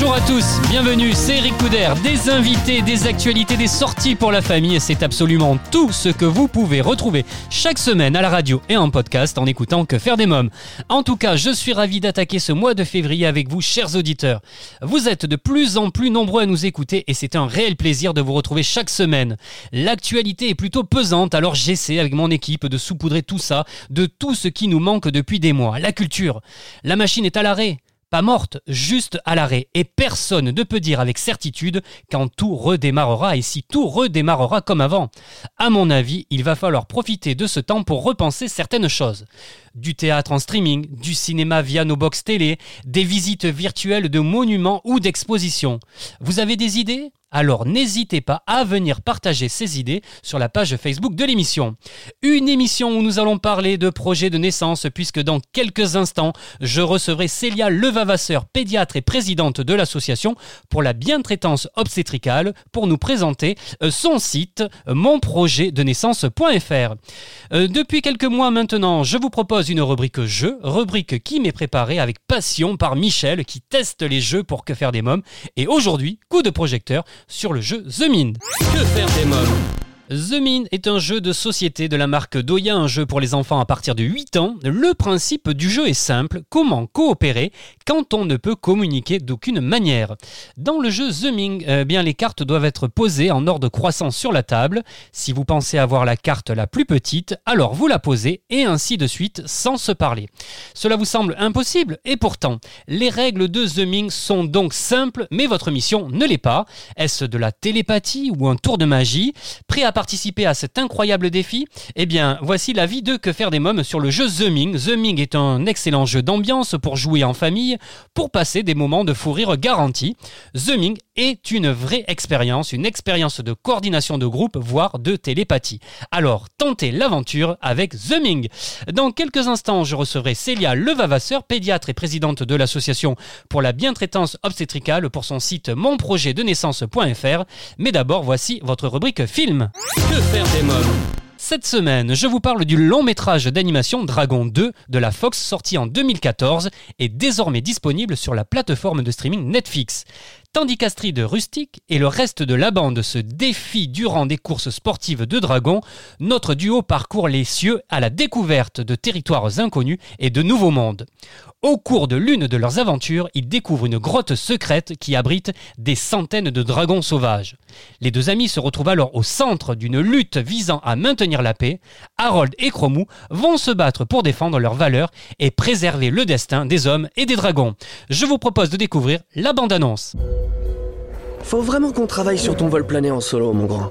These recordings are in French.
Bonjour à tous, bienvenue, c'est Eric Couder. Des invités, des actualités, des sorties pour la famille et c'est absolument tout ce que vous pouvez retrouver chaque semaine à la radio et en podcast en écoutant Que faire des mômes. En tout cas, je suis ravi d'attaquer ce mois de février avec vous, chers auditeurs. Vous êtes de plus en plus nombreux à nous écouter et c'est un réel plaisir de vous retrouver chaque semaine. L'actualité est plutôt pesante, alors j'essaie avec mon équipe de saupoudrer tout ça, de tout ce qui nous manque depuis des mois. La culture. La machine est à l'arrêt pas morte, juste à l'arrêt. Et personne ne peut dire avec certitude quand tout redémarrera et si tout redémarrera comme avant. À mon avis, il va falloir profiter de ce temps pour repenser certaines choses. Du théâtre en streaming, du cinéma via nos box télé, des visites virtuelles de monuments ou d'expositions. Vous avez des idées? Alors n'hésitez pas à venir partager ces idées sur la page Facebook de l'émission. Une émission où nous allons parler de projets de naissance puisque dans quelques instants, je recevrai Célia Levavasseur, pédiatre et présidente de l'association pour la bientraitance obstétricale pour nous présenter euh, son site euh, monprojetdenaissance.fr. Euh, Depuis quelques mois maintenant, je vous propose une rubrique jeu, rubrique qui m'est préparée avec passion par Michel qui teste les jeux pour que faire des mômes et aujourd'hui, coup de projecteur sur le jeu The Mind. Que faire des mômes? The Mind est un jeu de société de la marque Doya, un jeu pour les enfants à partir de 8 ans. Le principe du jeu est simple, comment coopérer quand on ne peut communiquer d'aucune manière? Dans le jeu The Ming, euh, bien les cartes doivent être posées en ordre croissant sur la table. Si vous pensez avoir la carte la plus petite, alors vous la posez et ainsi de suite sans se parler. Cela vous semble impossible et pourtant, les règles de The Ming sont donc simples, mais votre mission ne l'est pas. Est-ce de la télépathie ou un tour de magie? Prêt à participer à cet incroyable défi Eh bien, voici l'avis de Que faire des mômes sur le jeu The Ming. The Ming est un excellent jeu d'ambiance pour jouer en famille, pour passer des moments de fou rire garantis. The Ming est une vraie expérience, une expérience de coordination de groupe, voire de télépathie. Alors, tentez l'aventure avec The Ming. Dans quelques instants, je recevrai Célia Levavasseur, pédiatre et présidente de l'association pour la bientraitance obstétricale pour son site monprojetdenaissance.fr. Mais d'abord, voici votre rubrique film. Que faire des Cette semaine, je vous parle du long métrage d'animation Dragon 2 de la Fox sorti en 2014 et désormais disponible sur la plateforme de streaming Netflix. Tandis qu'Astrid Rustic et le reste de la bande se défient durant des courses sportives de dragons, notre duo parcourt les cieux à la découverte de territoires inconnus et de nouveaux mondes. Au cours de l'une de leurs aventures, ils découvrent une grotte secrète qui abrite des centaines de dragons sauvages. Les deux amis se retrouvent alors au centre d'une lutte visant à maintenir la paix. Harold et Cromou vont se battre pour défendre leurs valeurs et préserver le destin des hommes et des dragons. Je vous propose de découvrir la bande-annonce. Faut vraiment qu'on travaille sur ton vol plané en solo, mon grand.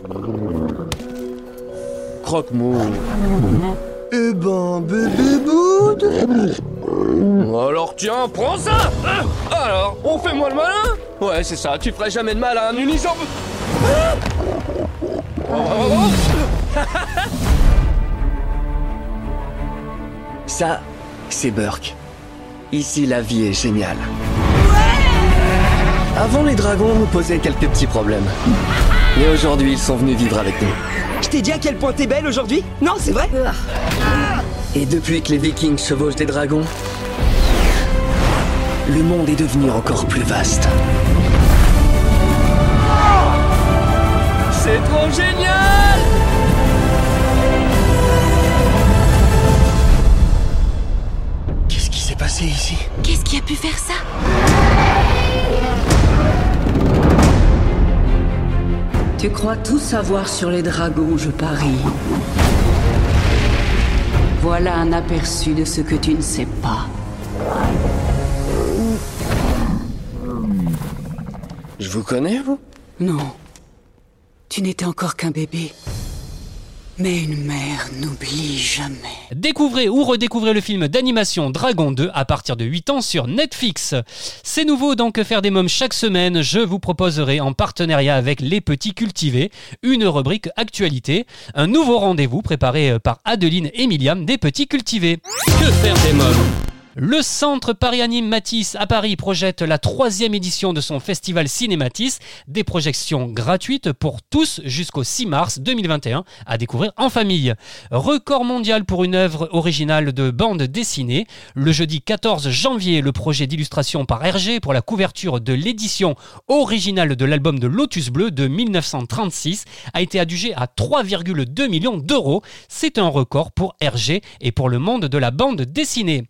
Croque-mou. Eh ben, bébé boud Alors tiens, prends ça Alors, on fait moi le malin Ouais, c'est ça, tu ferais jamais de mal à un Ah Oh, oh, oh. Ça, c'est Burke. Ici, la vie est géniale. Avant, les dragons nous posaient quelques petits problèmes. Mais aujourd'hui, ils sont venus vivre avec nous. Je t'ai dit à quel point t'es belle aujourd'hui Non, c'est vrai Et depuis que les vikings chevauchent des dragons, le monde est devenu encore plus vaste. C'est trop génial Qu'est-ce qui s'est passé ici? Qu'est-ce qui a pu faire ça? Tu crois tout savoir sur les dragons, je parie. Voilà un aperçu de ce que tu ne sais pas. Je vous connais, vous? Non. Tu n'étais encore qu'un bébé. Mais une mère n'oublie jamais. Découvrez ou redécouvrez le film d'animation Dragon 2 à partir de 8 ans sur Netflix. C'est nouveau dans Que faire des mômes chaque semaine, je vous proposerai en partenariat avec Les Petits Cultivés une rubrique actualité, un nouveau rendez-vous préparé par Adeline et Myriam des Petits Cultivés. Que faire des mômes? Le centre Paris Anime Matisse à Paris projette la troisième édition de son festival Cinématis, des projections gratuites pour tous jusqu'au 6 mars 2021 à découvrir en famille. Record mondial pour une œuvre originale de bande dessinée. Le jeudi 14 janvier, le projet d'illustration par Hergé pour la couverture de l'édition originale de l'album de Lotus Bleu de 1936 a été adjugé à 3,2 millions d'euros. C'est un record pour Hergé et pour le monde de la bande dessinée.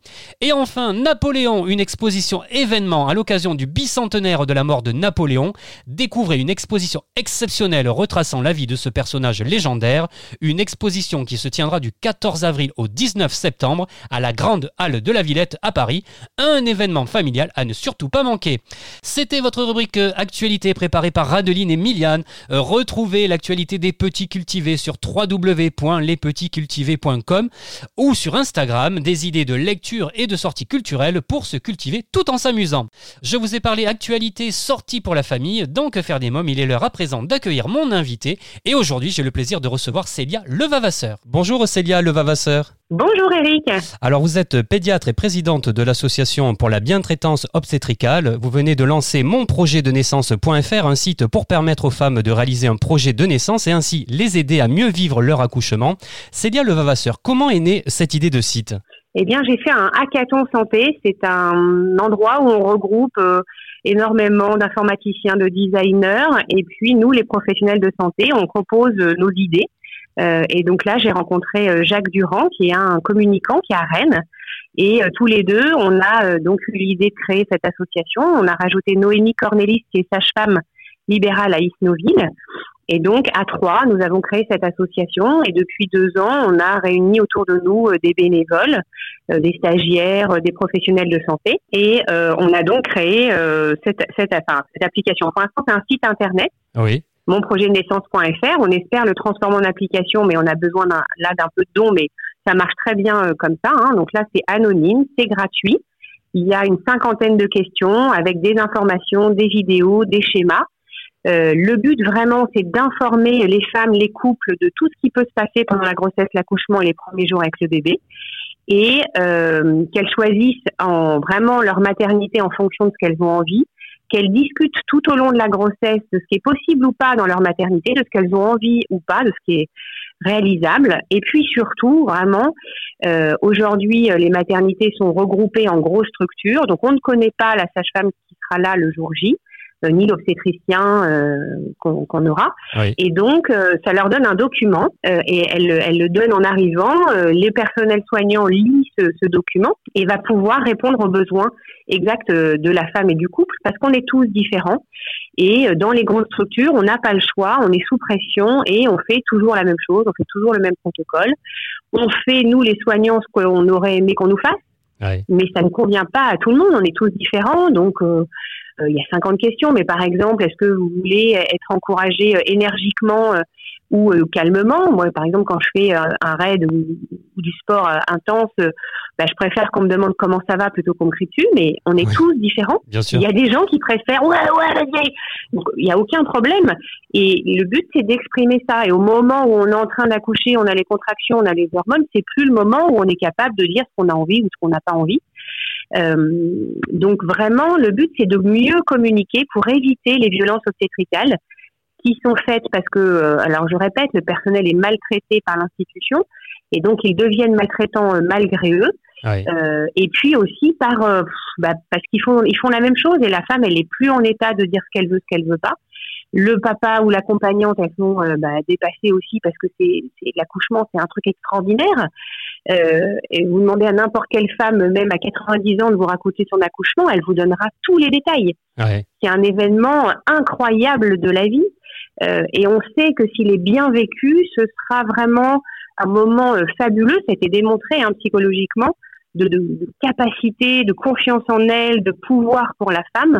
Enfin, Napoléon, une exposition événement à l'occasion du bicentenaire de la mort de Napoléon. Découvrez une exposition exceptionnelle retraçant la vie de ce personnage légendaire. Une exposition qui se tiendra du 14 avril au 19 septembre à la Grande Halle de la Villette à Paris. Un événement familial à ne surtout pas manquer. C'était votre rubrique euh, Actualité préparée par Radeline et Miliane. Euh, Retrouvez l'actualité des petits cultivés sur www.lespetitscultivés.com ou sur Instagram des idées de lecture et de sorties culturelles pour se cultiver tout en s'amusant. Je vous ai parlé actualité sortie pour la famille, donc Que faire des mômes, il est l'heure à présent d'accueillir mon invité et aujourd'hui j'ai le plaisir de recevoir Célia Levavasseur. Bonjour Célia Levavasseur. Bonjour Eric. Alors vous êtes pédiatre et présidente de l'association pour la bientraitance obstétricale. Vous venez de lancer monprojetdenaissance.fr, un site pour permettre aux femmes de réaliser un projet de naissance et ainsi les aider à mieux vivre leur accouchement. Célia Levavasseur, comment est née cette idée de site? Eh bien, j'ai fait un hackathon santé. C'est un endroit où on regroupe euh, énormément d'informaticiens, de designers, et puis nous, les professionnels de santé, on propose euh, nos idées. Euh, et donc là, j'ai rencontré euh, Jacques Durand, qui est un communicant qui est à Rennes. Et euh, tous les deux, on a donc eu l'idée de créer cette association. On a rajouté Noémie Cornelis, qui est sage-femme libérale à Isnoville. Et donc, à trois, nous avons créé cette association. Et depuis deux ans, on a réuni autour de nous euh, des bénévoles, euh, des stagiaires, euh, des professionnels de santé. Et euh, on a donc créé euh, cette, cette, enfin, cette application. Pour l'instant, c'est un site internet Oui. monprojetdenaissance.fr. On espère le transformer en application, mais on a besoin là d'un peu de dons, mais ça marche très bien euh, comme ça. hein. Donc là, c'est anonyme, c'est gratuit. Il y a une cinquantaine de questions avec des informations, des vidéos, des schémas. Euh, le but vraiment, c'est d'informer les femmes, les couples de tout ce qui peut se passer pendant la grossesse, l'accouchement et les premiers jours avec le bébé, et euh, qu'elles choisissent en vraiment leur maternité en fonction de ce qu'elles ont envie, qu'elles discutent tout au long de la grossesse de ce qui est possible ou pas dans leur maternité, de ce qu'elles ont envie ou pas, de ce qui est réalisable. Et puis surtout, vraiment, euh, aujourd'hui, les maternités sont regroupées en grosses structures, donc on ne connaît pas la sage-femme qui sera là le jour J, ni l'obstétricien euh, qu'on aura. Oui. Et donc, euh, ça leur donne un document euh, et elle, elle le donne en arrivant. Euh, les personnels soignants lisent ce, ce document et va pouvoir répondre aux besoins exacts euh, de la femme et du couple parce qu'on est tous différents. Et euh, dans les grandes structures, on n'a pas le choix, on est sous pression et on fait toujours la même chose, on fait toujours le même protocole. On fait, nous les soignants, ce qu'on aurait aimé qu'on nous fasse mais ça ne convient pas à tout le monde. On est tous différents, donc euh, euh, il y a 50 questions. Mais par exemple, est-ce que vous voulez être encouragé euh, énergiquement euh, ou euh, calmement? Moi, par exemple, quand je fais euh, un raid ou, ou du sport euh, intense, euh, bah, je préfère qu'on me demande comment ça va plutôt qu'on me crie dessus. Mais on est Oui. tous différents. Bien sûr. Il y a des gens qui préfèrent ouais ouais vas-y. Donc il n'y a aucun problème. Et le but c'est d'exprimer ça. Et au moment où on est en train d'accoucher, on a les contractions, on a les hormones, c'est plus le moment où on est capable de dire ce qu'on a envie ou ce qu'on n'a pas envie. Euh, donc vraiment, le but c'est de mieux communiquer pour éviter les violences obstétricales qui sont faites parce que, euh, alors je répète, le personnel est maltraité par l'institution et donc ils deviennent maltraitants euh, malgré eux. Euh, et puis aussi par euh, bah, parce qu'ils font ils font la même chose et la femme elle est plus en état de dire ce qu'elle veut ce qu'elle veut pas le papa ou l'accompagnante elles sont euh, bah, dépassées aussi parce que c'est l'accouchement c'est un truc extraordinaire euh, et vous demandez à n'importe quelle femme même à 90 ans de vous raconter son accouchement elle vous donnera tous les détails Ouais. c'est un événement incroyable de la vie euh, et on sait que s'il est bien vécu, ce sera vraiment un moment euh, fabuleux. Ça a été démontré hein, psychologiquement de, de, de capacité, de confiance en elle, de pouvoir pour la femme,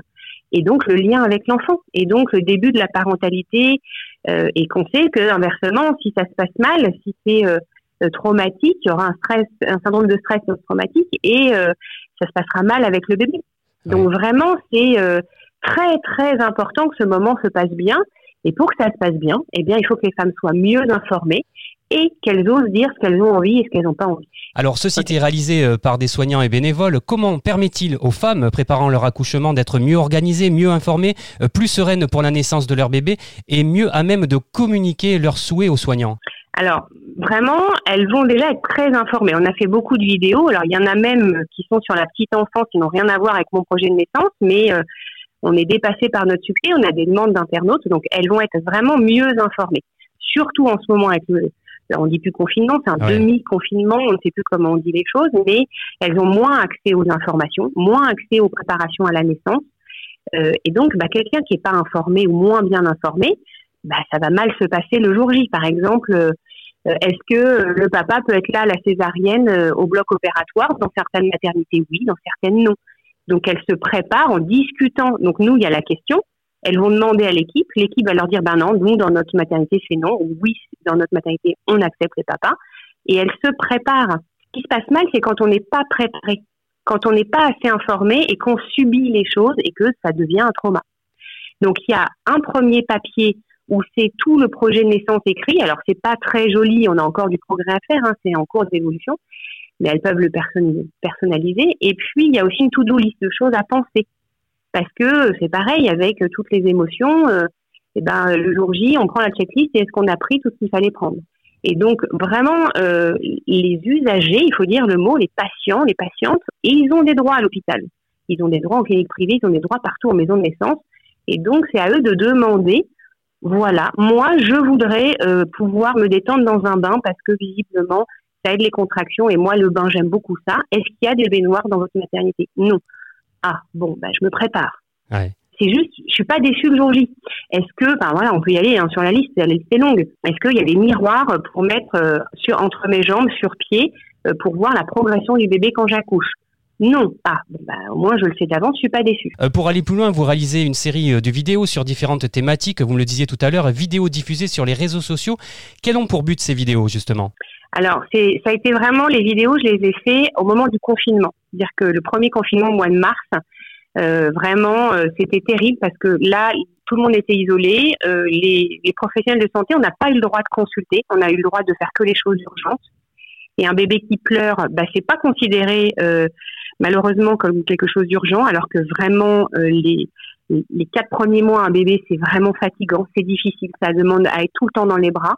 et donc le lien avec l'enfant, et donc le début de la parentalité Euh, et qu'on sait que inversement, si ça se passe mal, si c'est euh, euh, traumatique, il y aura un stress, un syndrome de stress post-traumatique et euh, ça se passera mal avec le bébé. Donc vraiment, c'est euh, très très important que ce moment se passe bien. Et pour que ça se passe bien, eh bien, il faut que les femmes soient mieux informées et qu'elles osent dire ce qu'elles ont envie et ce qu'elles n'ont pas envie. Alors, ceci est réalisé euh, par des soignants et bénévoles. Comment permet-il aux femmes préparant leur accouchement d'être mieux organisées, mieux informées, euh, plus sereines pour la naissance de leur bébé et mieux à même de communiquer leurs souhaits aux soignants? Alors, vraiment, elles vont déjà être très informées. On a fait beaucoup de vidéos. Alors, il y en a même qui sont sur la petite enfance, qui n'ont rien à voir avec mon projet de naissance, mais euh, on est dépassé par notre succès. On a des demandes d'internautes, donc elles vont être vraiment mieux informées. Surtout en ce moment avec le, on dit plus confinement, c'est un Ouais. demi-confinement, on ne sait plus comment on dit les choses, mais elles ont moins accès aux informations, moins accès aux préparations à la naissance. Euh, et donc, bah, quelqu'un qui n'est pas informé ou moins bien informé, bah, ça va mal se passer le jour J. Par exemple, euh, est-ce que le papa peut être là à la césarienne euh, au bloc opératoire? Dans certaines maternités, oui, dans certaines, non. Donc, elles se préparent en discutant. Donc, nous, il y a la question. Elles vont demander à l'équipe. L'équipe va leur dire, ben non, nous, dans notre maternité, c'est non. Ou oui, dans notre maternité, on accepte les papas. Et elles se préparent. Ce qui se passe mal, c'est quand on n'est pas préparé, quand on n'est pas assez informé et qu'on subit les choses et que ça devient un trauma. Donc, il y a un premier papier où c'est tout le projet de naissance écrit. Alors, c'est pas très joli, on a encore du progrès à faire, hein, c'est en cours d'évolution, mais elles peuvent le person- personnaliser. Et puis, il y a aussi une to-do list de choses à penser. Parce que c'est pareil, avec toutes les émotions, euh, eh ben, le jour J, on prend la checklist et est-ce qu'on a pris tout ce qu'il fallait prendre Et donc, vraiment, euh, les usagers, il faut dire le mot, les patients, les patientes, et ils ont des droits à l'hôpital. Ils ont des droits en clinique privée, ils ont des droits partout en maison de naissance. Et donc, c'est à eux de demander voilà, moi, je voudrais euh, pouvoir me détendre dans un bain parce que visiblement, ça aide les contractions et moi, le bain, j'aime beaucoup ça. Est-ce qu'il y a des baignoires dans votre maternité? Non. Ah, bon, bah, je me prépare. Ouais. C'est juste, je suis pas déçue le jour J. Est-ce que, ben voilà, on peut y aller hein, sur la liste, la liste est longue. Est-ce qu'il y a des miroirs pour mettre euh, sur entre mes jambes, sur pied, euh, pour voir la progression du bébé quand j'accouche? Non. Ah, bah, au moins je le sais d'avance, je suis pas déçue. Euh, Pour aller plus loin, vous réalisez une série de vidéos sur différentes thématiques, vous me le disiez tout à l'heure, vidéos diffusées sur les réseaux sociaux. Quels ont pour but ces vidéos, justement? Alors, c'est, ça a été vraiment les vidéos, je les ai fait au moment du confinement. C'est-à-dire que le premier confinement au mois de mars, euh, vraiment, euh, c'était terrible parce que là, tout le monde était isolé. euh, les, les professionnels de santé, on n'a pas eu le droit de consulter. On a eu le droit de faire que les choses urgentes. Et un bébé qui pleure, bah, c'est pas considéré euh, malheureusement comme quelque chose d'urgent, alors que vraiment euh, les les quatre premiers mois, un bébé, c'est vraiment fatigant, c'est difficile, ça demande à être tout le temps dans les bras.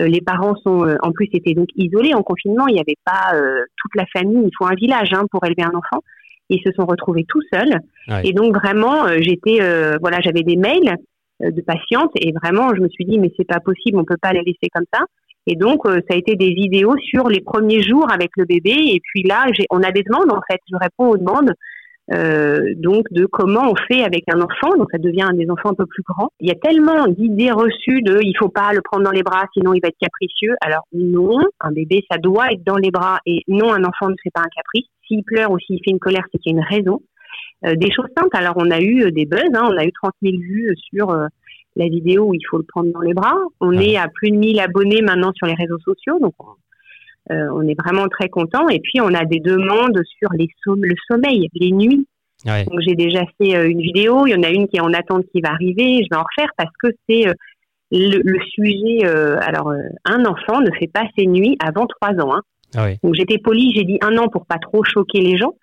Euh, les parents sont, euh, en plus, étaient donc isolés en confinement. Il n'y avait pas euh, toute la famille. Il faut un village hein, pour élever un enfant. Ils se sont retrouvés tout seuls. Ouais. Et donc vraiment, j'étais, voilà, j'avais des mails de patientes et vraiment, je me suis dit, mais c'est pas possible, on peut pas les laisser comme ça. Et donc, euh, ça a été des vidéos sur les premiers jours avec le bébé. Et puis là, j'ai, on a des demandes en fait. Je réponds aux demandes. Euh, donc de comment on fait avec un enfant, donc ça devient un des enfants un peu plus grands. Il y a tellement d'idées reçues de il faut pas le prendre dans les bras sinon il va être capricieux. Alors non, un bébé ça doit être dans les bras et non un enfant ne fait pas un caprice. S'il pleure ou s'il fait une colère, c'est qu'il y a une raison. Euh, des choses simples. Alors on a eu euh, des buzz, hein, on a eu 30 000 vues sur euh, la vidéo où il faut le prendre dans les bras. On est à plus de 1000 abonnés maintenant sur les réseaux sociaux, donc euh, on est vraiment très content. Et puis on a des demandes sur les le sommeil, les nuits. Ouais. Donc j'ai déjà fait euh, une vidéo, il y en a une qui est en attente qui va arriver, je vais en refaire parce que c'est euh, le, le sujet. alors un enfant ne fait pas ses nuits avant trois ans. Hein. Ah. Donc j'étais polie, j'ai dit un an pour pas trop choquer les gens,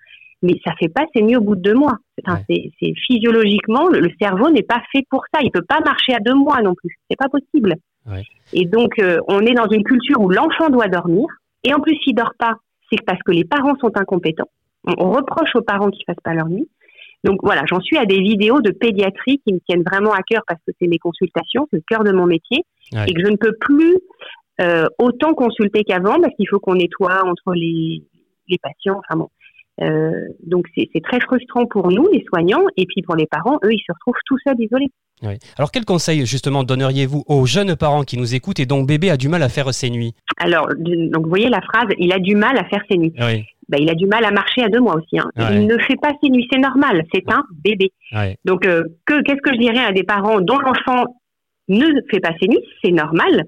mais ça fait pas ses nuits au bout de deux mois. Enfin, c'est, c'est physiologiquement le, le cerveau n'est pas fait pour ça. Il peut pas marcher à deux mois non plus. C'est pas possible. Ouais. Et donc on est dans une culture où l'enfant doit dormir et en plus s'il dort pas, c'est parce que les parents sont incompétents. On, reproche aux parents qu'ils fassent pas leur nuit. Donc voilà, j'en suis à des vidéos de pédiatrie qui me tiennent vraiment à cœur parce que c'est mes consultations, c'est le cœur de mon métier Ouais. et que je ne peux plus euh, autant consulter qu'avant parce qu'il faut qu'on nettoie entre les, les patients. Enfin bon. Euh, donc c'est très frustrant pour nous, les soignants, et puis pour les parents, eux, ils se retrouvent tout seuls, isolés. Alors, quel conseil, justement, donneriez-vous aux jeunes parents qui nous écoutent et dont bébé a du mal à faire ses nuits? Alors, donc vous voyez la phrase, il a du mal à faire ses nuits. Oui. Ben, il a du mal à marcher à deux mois aussi. Hein. Ouais. Il ne fait pas ses nuits, c'est normal, c'est un bébé. Ouais. Donc, euh, que qu'est-ce que je dirais à des parents dont l'enfant ne fait pas ses nuits, c'est normal?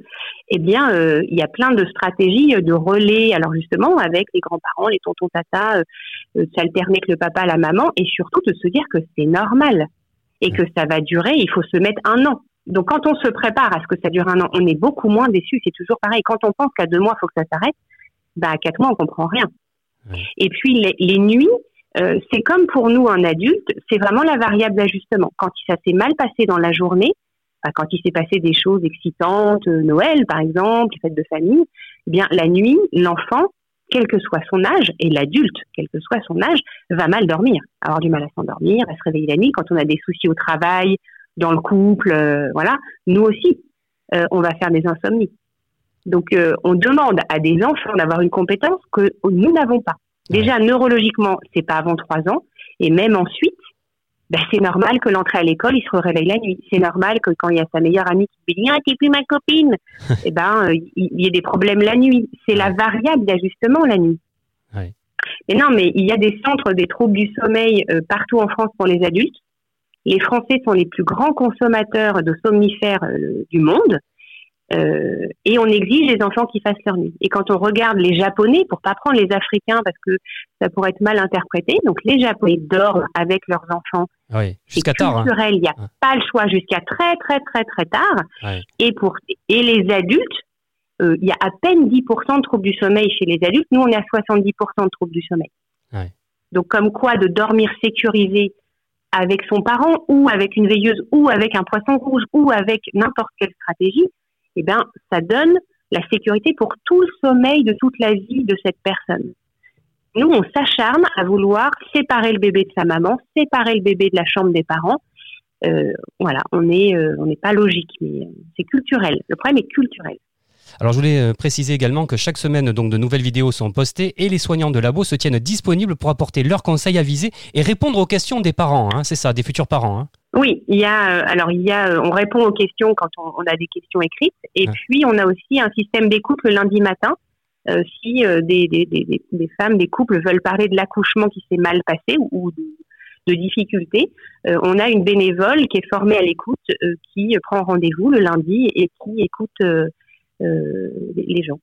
Eh bien, euh, il y a plein de stratégies de relais. Alors justement, avec les grands-parents, les tontons tatas, euh, s'alterner avec le papa, la maman, et surtout de se dire que c'est normal et que ça va durer. Il faut se mettre un an. Donc quand on se prépare à ce que ça dure un an, on est beaucoup moins déçu. C'est toujours pareil. Quand on pense qu'à deux mois, il faut que ça s'arrête, bah à quatre mois, on comprend rien. Et puis les, les nuits, euh, c'est comme pour nous un adulte, c'est vraiment la variable d'ajustement. Quand ça s'est mal passé dans la journée, bah, quand il s'est passé des choses excitantes, euh, Noël par exemple, fêtes de famille, eh bien la nuit, l'enfant, quel que soit son âge, et l'adulte, quel que soit son âge, va mal dormir, avoir du mal à s'endormir, à se réveiller la nuit. Quand on a des soucis au travail, dans le couple, euh, voilà, nous aussi, on va faire des insomnies. Donc, on demande à des enfants d'avoir une compétence que nous n'avons pas. Déjà, neurologiquement, c'est pas avant trois ans. Et même ensuite, ben, c'est normal que l'entrée à l'école, il se réveille la nuit. C'est normal que quand il y a sa meilleure amie qui dit ah, t'es plus ma copine, eh ben, euh, il y, ait des problèmes la nuit. C'est la variable d'ajustement la nuit. Oui. Mais non, mais il y a des centres des troubles du sommeil euh, partout en France pour les adultes. Les Français sont les plus grands consommateurs de somnifères euh, du monde. Euh, et on exige les enfants qui fassent leur nuit. Et quand on regarde les Japonais, pour pas prendre les Africains parce que ça pourrait être mal interprété, donc les Japonais dorment avec leurs enfants. Oui, jusqu'à tard. Hein. Il n'y a pas le choix jusqu'à très très très très tard. Et pour et les adultes, euh, il y a à peine 10% de troubles du sommeil chez les adultes. Nous, on est à 70% de troubles du sommeil. Donc comme quoi de dormir sécurisé avec son parent ou avec une veilleuse ou avec un poisson rouge ou avec n'importe quelle stratégie, eh bien, ça donne la sécurité pour tout le sommeil de toute la vie de cette personne. Nous, on s'acharne à vouloir séparer le bébé de sa maman, séparer le bébé de la chambre des parents. Euh, voilà, euh, on n'est pas logique, mais euh, c'est culturel. Le problème est culturel. Alors je voulais préciser également que chaque semaine donc de nouvelles vidéos sont postées et les soignants de labo se tiennent disponibles pour apporter leurs conseils avisés et répondre aux questions des parents. Hein, c'est ça, des futurs parents. Hein. Oui, il y a euh, alors il y a euh, on répond aux questions quand on, a des questions écrites et puis on a aussi un système d'écoute le lundi matin. Euh, si des, des, des, des, femmes, des couples veulent parler de l'accouchement qui s'est mal passé ou, de, de, difficultés, on a une bénévole qui est formée à l'écoute qui prend rendez-vous le lundi et qui écoute les gens.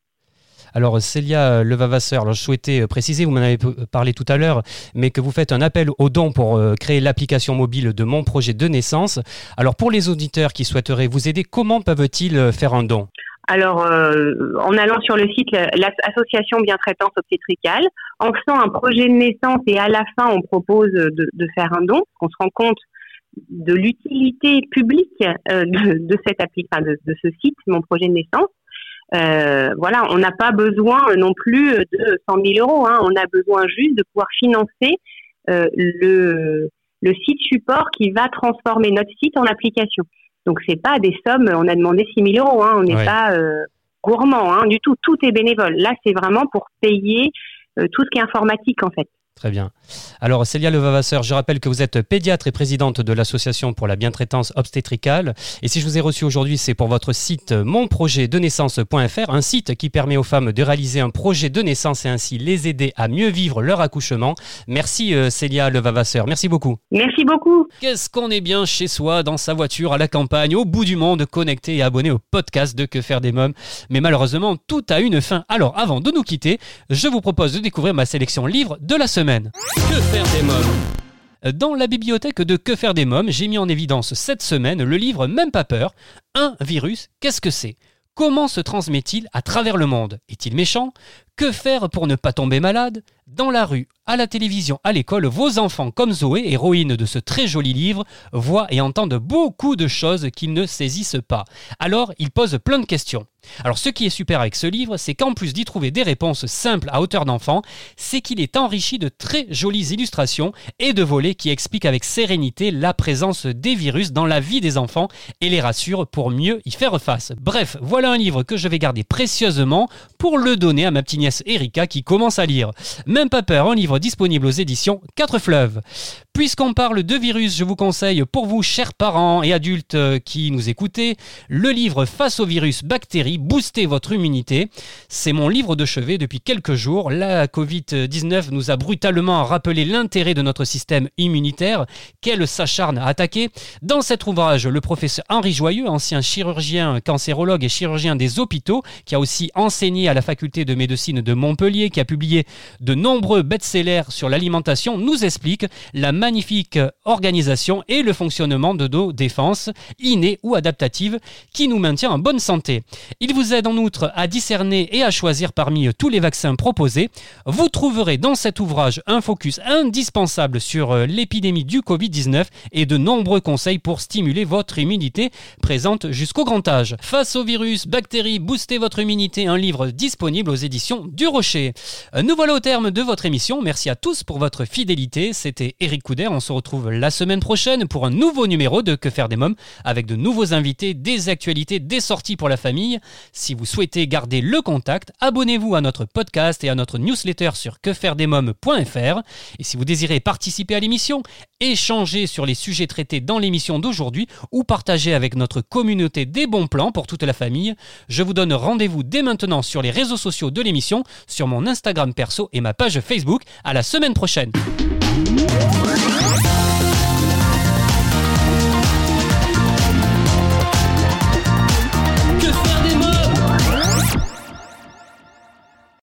Alors Célia Levavasseur, alors je souhaitais euh, préciser, vous m'en avez parlé tout à l'heure, mais que vous faites un appel aux dons pour euh, créer l'application mobile de mon projet de naissance. Alors pour les auditeurs qui souhaiteraient vous aider, comment peuvent-ils euh, faire un don? Alors, en allant sur le site l'association Bientraitance Obstétricale, en faisant un projet de naissance et à la fin on propose de, faire un don, on se rend compte de l'utilité publique de, cette de, de, ce site, mon projet de naissance. Euh, voilà, on n'a pas besoin non plus de 100 000 euros. Hein. On a besoin juste de pouvoir financer euh, le, le site support qui va transformer notre site en application. Donc c'est pas des sommes. On a demandé 6 000 euros. Hein. On n'est pas euh, gourmand hein, du tout. Tout est bénévole. Là, c'est vraiment pour payer tout ce qui est informatique en fait. Très bien. Alors, Célia Levavasseur, je rappelle que vous êtes pédiatre et présidente de l'Association pour la bientraitance obstétricale. Et si je vous ai reçu aujourd'hui, c'est pour votre site monprojetdenaissance.fr, un site qui permet aux femmes de réaliser un projet de naissance et ainsi les aider à mieux vivre leur accouchement. Merci euh, Célia Levavasseur, merci beaucoup. Merci beaucoup. Qu'est-ce qu'on est bien chez soi, dans sa voiture, à la campagne, au bout du monde, connecté et abonné au podcast de Que faire des mômes. Mais malheureusement, tout a une fin. Alors, avant de nous quitter, je vous propose de découvrir ma sélection livre de la semaine. Que faire des mômes dans la bibliothèque de Que faire des mômes, j'ai mis en évidence cette semaine le livre Même pas peur. Un virus, qu'est-ce que c'est? Comment se transmet-il à travers le monde? Est-il méchant? Que faire pour ne pas tomber malade? Dans la rue, à la télévision, à l'école, vos enfants comme Zoé, héroïne de ce très joli livre, voient et entendent beaucoup de choses qu'ils ne saisissent pas. Alors, ils posent plein de questions. Alors ce qui est super avec ce livre, c'est qu'en plus d'y trouver des réponses simples à hauteur d'enfant, c'est qu'il est enrichi de très jolies illustrations et de volets qui expliquent avec sérénité la présence des virus dans la vie des enfants et les rassurent pour mieux y faire face. Bref, voilà un livre que je vais garder précieusement pour le donner à ma petite nièce Erika qui commence à lire. Même pas peur, un livre disponible aux éditions 4 fleuves. Puisqu'on parle de virus, je vous conseille pour vous chers parents et adultes qui nous écoutez, le livre Face au virus bactéries Booster votre immunité. C'est mon livre de chevet depuis quelques jours. La Covid-19 nous a brutalement rappelé l'intérêt de notre système immunitaire qu'elle s'acharne à attaquer? Dans cet ouvrage, le professeur Henri Joyeux, ancien chirurgien, cancérologue et chirurgien des hôpitaux, qui a aussi enseigné à la faculté de médecine de Montpellier, qui a publié de nombreux best-sellers sur l'alimentation, nous explique la magnifique organisation et le fonctionnement de nos défenses, innées ou adaptatives, qui nous maintient en bonne santé. Il vous aide en outre à discerner et à choisir parmi tous les vaccins proposés. Vous trouverez dans cet ouvrage un focus indispensable sur euh, l'épidémie du Covid-19 et de nombreux conseils pour stimuler votre immunité présente jusqu'au grand âge. Face au virus, bactéries, boostez votre immunité, un livre disponible aux éditions du Rocher. Euh, nous voilà au terme de votre émission. Merci à tous pour votre fidélité. C'était Eric Couder. On se retrouve la semaine prochaine pour un nouveau numéro de Que faire des mômes avec de nouveaux invités, des actualités, des sorties pour la famille. Si vous souhaitez garder le contact, abonnez-vous à notre podcast et à notre newsletter sur quefairedesmoms.fr. Et si vous désirez participer à l'émission, échanger sur les sujets traités dans l'émission d'aujourd'hui ou partager avec notre communauté des bons plans pour toute la famille, je vous donne rendez-vous dès maintenant sur les réseaux sociaux de l'émission, sur mon Instagram perso et ma page Facebook. À la semaine prochaine.